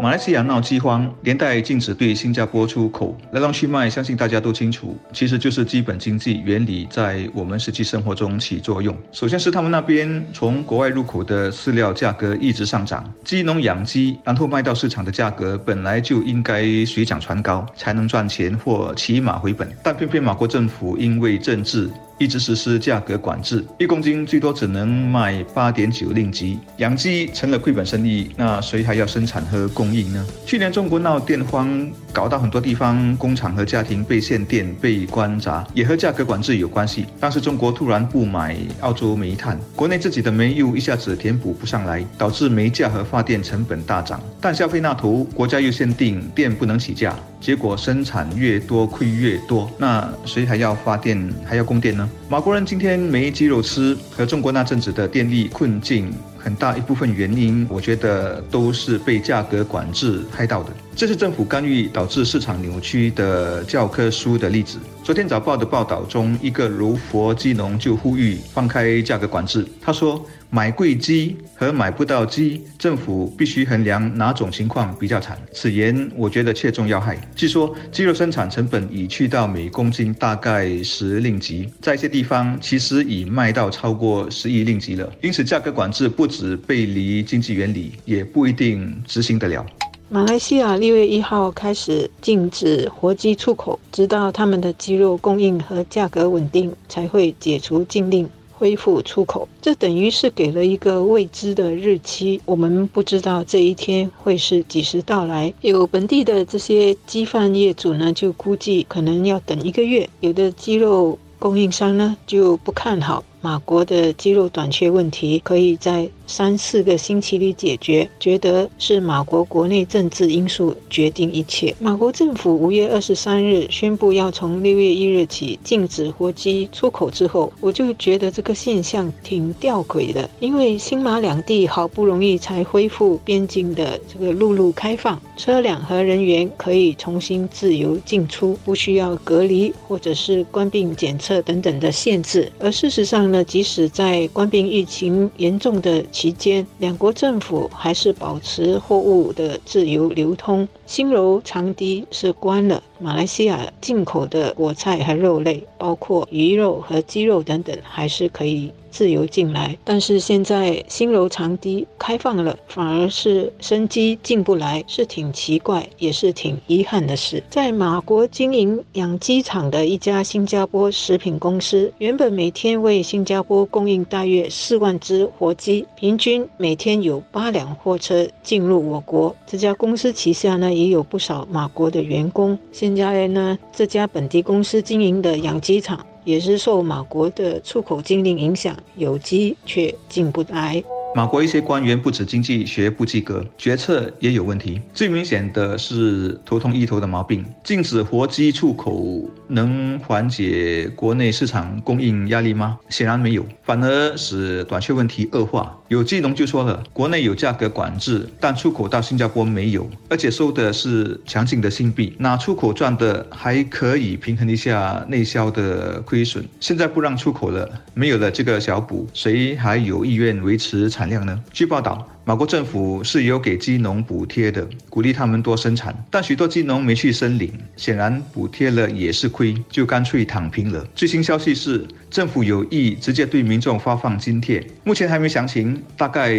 马来西亚闹饥荒，连带禁止对新加坡出口，来龙去脉相信大家都清楚，其实就是基本经济原理在我们实际生活中起作用。首先是他们那边从国外入口的饲料价格一直上涨，鸡农养鸡，然后卖到市场的价格本来就应该水涨船高，才能赚钱或起码回本，但偏偏马国政府因为政治。一直实施价格管制，一公斤最多只能卖八点九令吉，养鸡成了亏本生意，那谁还要生产和供应呢？去年中国闹电荒，搞到很多地方工厂和家庭被限电、被关闸，也和价格管制有关系。当时中国突然不买澳洲煤炭，国内自己的煤又一下子填补不上来，导致煤价和发电成本大涨。但消费那头，国家又限定电不能起价，结果生产越多亏越多，那谁还要发电还要供电呢？马国人今天没鸡肉吃，和中国那阵子的电力困境，很大一部分原因，我觉得都是被价格管制害到的。这是政府干预导致市场扭曲的教科书的例子。昨天早报的报道中，一个如佛鸡农就呼吁放开价格管制。他说：“买贵鸡和买不到鸡，政府必须衡量哪种情况比较惨。”此言我觉得切中要害。据说鸡肉生产成本已去到每公斤大概十令吉，在一些地方其实已卖到超过十亿令吉了。因此，价格管制不止背离经济原理，也不一定执行得了。马来西亚六月一号开始禁止活鸡出口，直到他们的鸡肉供应和价格稳定，才会解除禁令，恢复出口。这等于是给了一个未知的日期，我们不知道这一天会是几时到来。有本地的这些鸡贩业主呢，就估计可能要等一个月。有的鸡肉供应商呢，就不看好。马国的鸡肉短缺问题可以在三四个星期里解决，觉得是马国国内政治因素决定一切。马国政府五月二十三日宣布要从六月一日起禁止活鸡出口之后，我就觉得这个现象挺吊诡的，因为新马两地好不容易才恢复边境的这个陆路开放，车辆和人员可以重新自由进出，不需要隔离或者是关闭检测等等的限制，而事实上。呢即使在关闭疫情严重的期间，两国政府还是保持货物的自由流通。新柔长堤是关了，马来西亚进口的果菜和肉类，包括鱼肉和鸡肉等等，还是可以。自由进来，但是现在新楼长堤开放了，反而是生机进不来，是挺奇怪，也是挺遗憾的事。在马国经营养鸡场的一家新加坡食品公司，原本每天为新加坡供应大约四万只活鸡，平均每天有八辆货车进入我国。这家公司旗下呢也有不少马国的员工。现在呢，这家本地公司经营的养鸡场。也是受马国的出口禁令影响，有鸡却进不来。马国一些官员不止经济学不及格，决策也有问题。最明显的是头痛医头的毛病。禁止活鸡出口能缓解国内市场供应压力吗？显然没有，反而使短缺问题恶化。有鸡农就说了，国内有价格管制，但出口到新加坡没有，而且收的是强劲的新币，拿出口赚的还可以平衡一下内销的亏损。现在不让出口了，没有了这个小补，谁还有意愿维持？产量呢？据报道。马国政府是有给鸡农补贴的，鼓励他们多生产，但许多鸡农没去申领，显然补贴了也是亏，就干脆躺平了。最新消息是，政府有意直接对民众发放津贴，目前还没详情，大概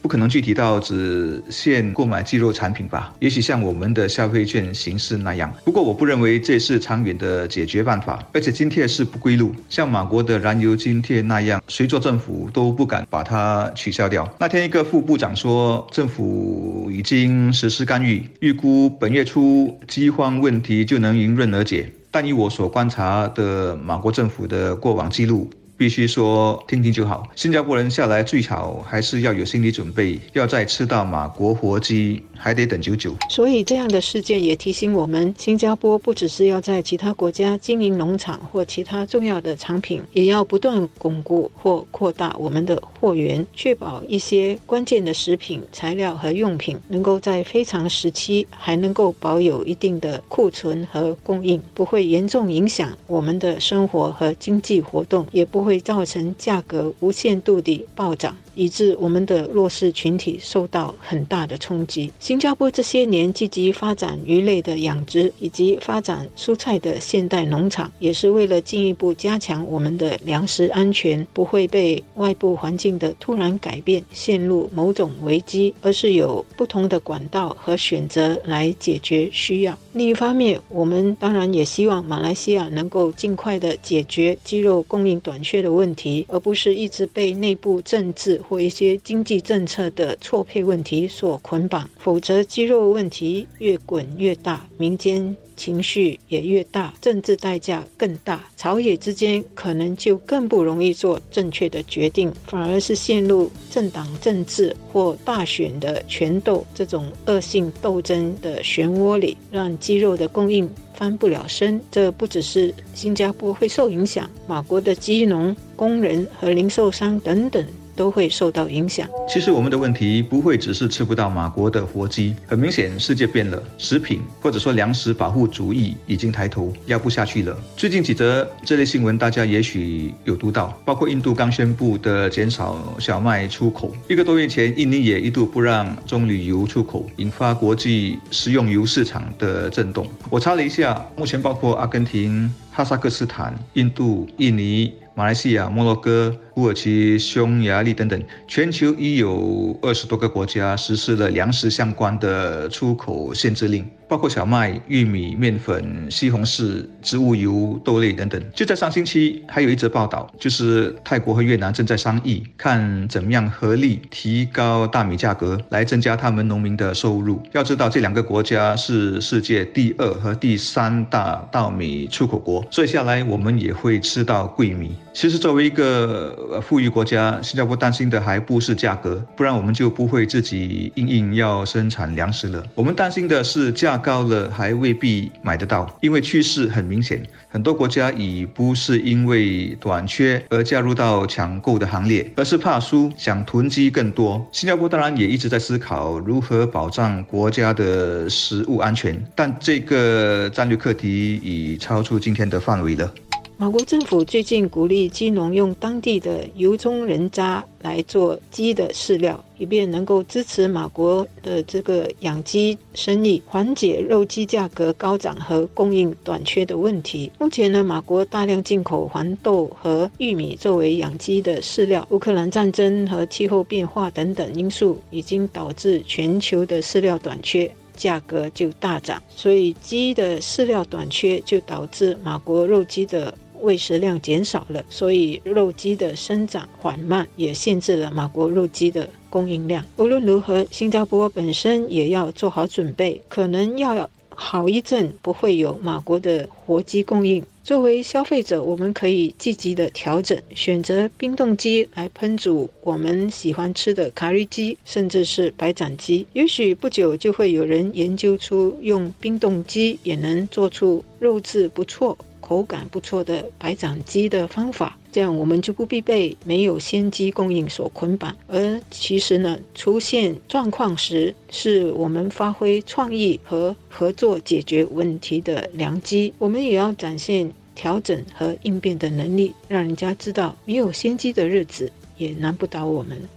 不可能具体到只限购买鸡肉产品吧？也许像我们的消费券形式那样。不过我不认为这是长远的解决办法，而且津贴是不归路，像马国的燃油津贴那样，谁做政府都不敢把它取消掉。那天一个副部。讲说，政府已经实施干预，预估本月初饥荒问题就能迎刃而解。但以我所观察的马国政府的过往记录，必须说听听就好。新加坡人下来最好还是要有心理准备，要再吃到马国活鸡还得等久久。所以这样的事件也提醒我们，新加坡不只是要在其他国家经营农场或其他重要的产品，也要不断巩固或扩大我们的货源，确保一些关键的食品材料和用品能够在非常时期还能够保有一定的库存和供应，不会严重影响我们的生活和经济活动，也不会造成价格无限度地暴涨。以致我们的弱势群体受到很大的冲击。新加坡这些年积极发展鱼类的养殖，以及发展蔬菜的现代农场，也是为了进一步加强我们的粮食安全，不会被外部环境的突然改变陷入某种危机，而是有不同的管道和选择来解决需要。另一方面，我们当然也希望马来西亚能够尽快的解决鸡肉供应短缺的问题，而不是一直被内部政治。或一些经济政策的错配问题所捆绑，否则肌肉问题越滚越大，民间情绪也越大，政治代价更大，朝野之间可能就更不容易做正确的决定，反而是陷入政党政治或大选的权斗这种恶性斗争的漩涡里，让肌肉的供应翻不了身。这不只是新加坡会受影响，马国的鸡农、工人和零售商等等。都会受到影响。其实我们的问题不会只是吃不到马国的活鸡，很明显世界变了，食品或者说粮食保护主义已经抬头，压不下去了。最近几则这类新闻大家也许有读到，包括印度刚宣布的减少小麦出口，一个多月前印尼也一度不让棕榈油出口，引发国际食用油市场的震动。我查了一下，目前包括阿根廷、哈萨克斯坦、印度、印尼。马来西亚、摩洛哥、土耳其、匈牙利等等，全球已有二十多个国家实施了粮食相关的出口限制令。包括小麦、玉米、面粉、西红柿、植物油、豆类等等。就在上星期，还有一则报道，就是泰国和越南正在商议，看怎么样合力提高大米价格，来增加他们农民的收入。要知道，这两个国家是世界第二和第三大稻米出口国，所以下来我们也会吃到贵米。其实，作为一个呃富裕国家，新加坡担心的还不是价格，不然我们就不会自己硬硬要生产粮食了。我们担心的是价。高了还未必买得到，因为趋势很明显，很多国家已不是因为短缺而加入到抢购的行列，而是怕输，想囤积更多。新加坡当然也一直在思考如何保障国家的食物安全，但这个战略课题已超出今天的范围了。马国政府最近鼓励鸡农用当地的油中人渣来做鸡的饲料，以便能够支持马国的这个养鸡生意，缓解肉鸡价格高涨和供应短缺的问题。目前呢，马国大量进口黄豆和玉米作为养鸡的饲料。乌克兰战争和气候变化等等因素已经导致全球的饲料短缺。价格就大涨，所以鸡的饲料短缺就导致马国肉鸡的喂食量减少了，所以肉鸡的生长缓慢，也限制了马国肉鸡的供应量。无论如何，新加坡本身也要做好准备，可能要。好一阵不会有马国的活鸡供应。作为消费者，我们可以积极的调整，选择冰冻鸡来烹煮我们喜欢吃的卡瑞鸡，甚至是白斩鸡。也许不久就会有人研究出用冰冻鸡也能做出肉质不错。口感不错的白斩鸡的方法，这样我们就不必被没有鲜鸡供应所捆绑。而其实呢，出现状况时，是我们发挥创意和合作解决问题的良机。我们也要展现调整和应变的能力，让人家知道没有先机的日子也难不倒我们。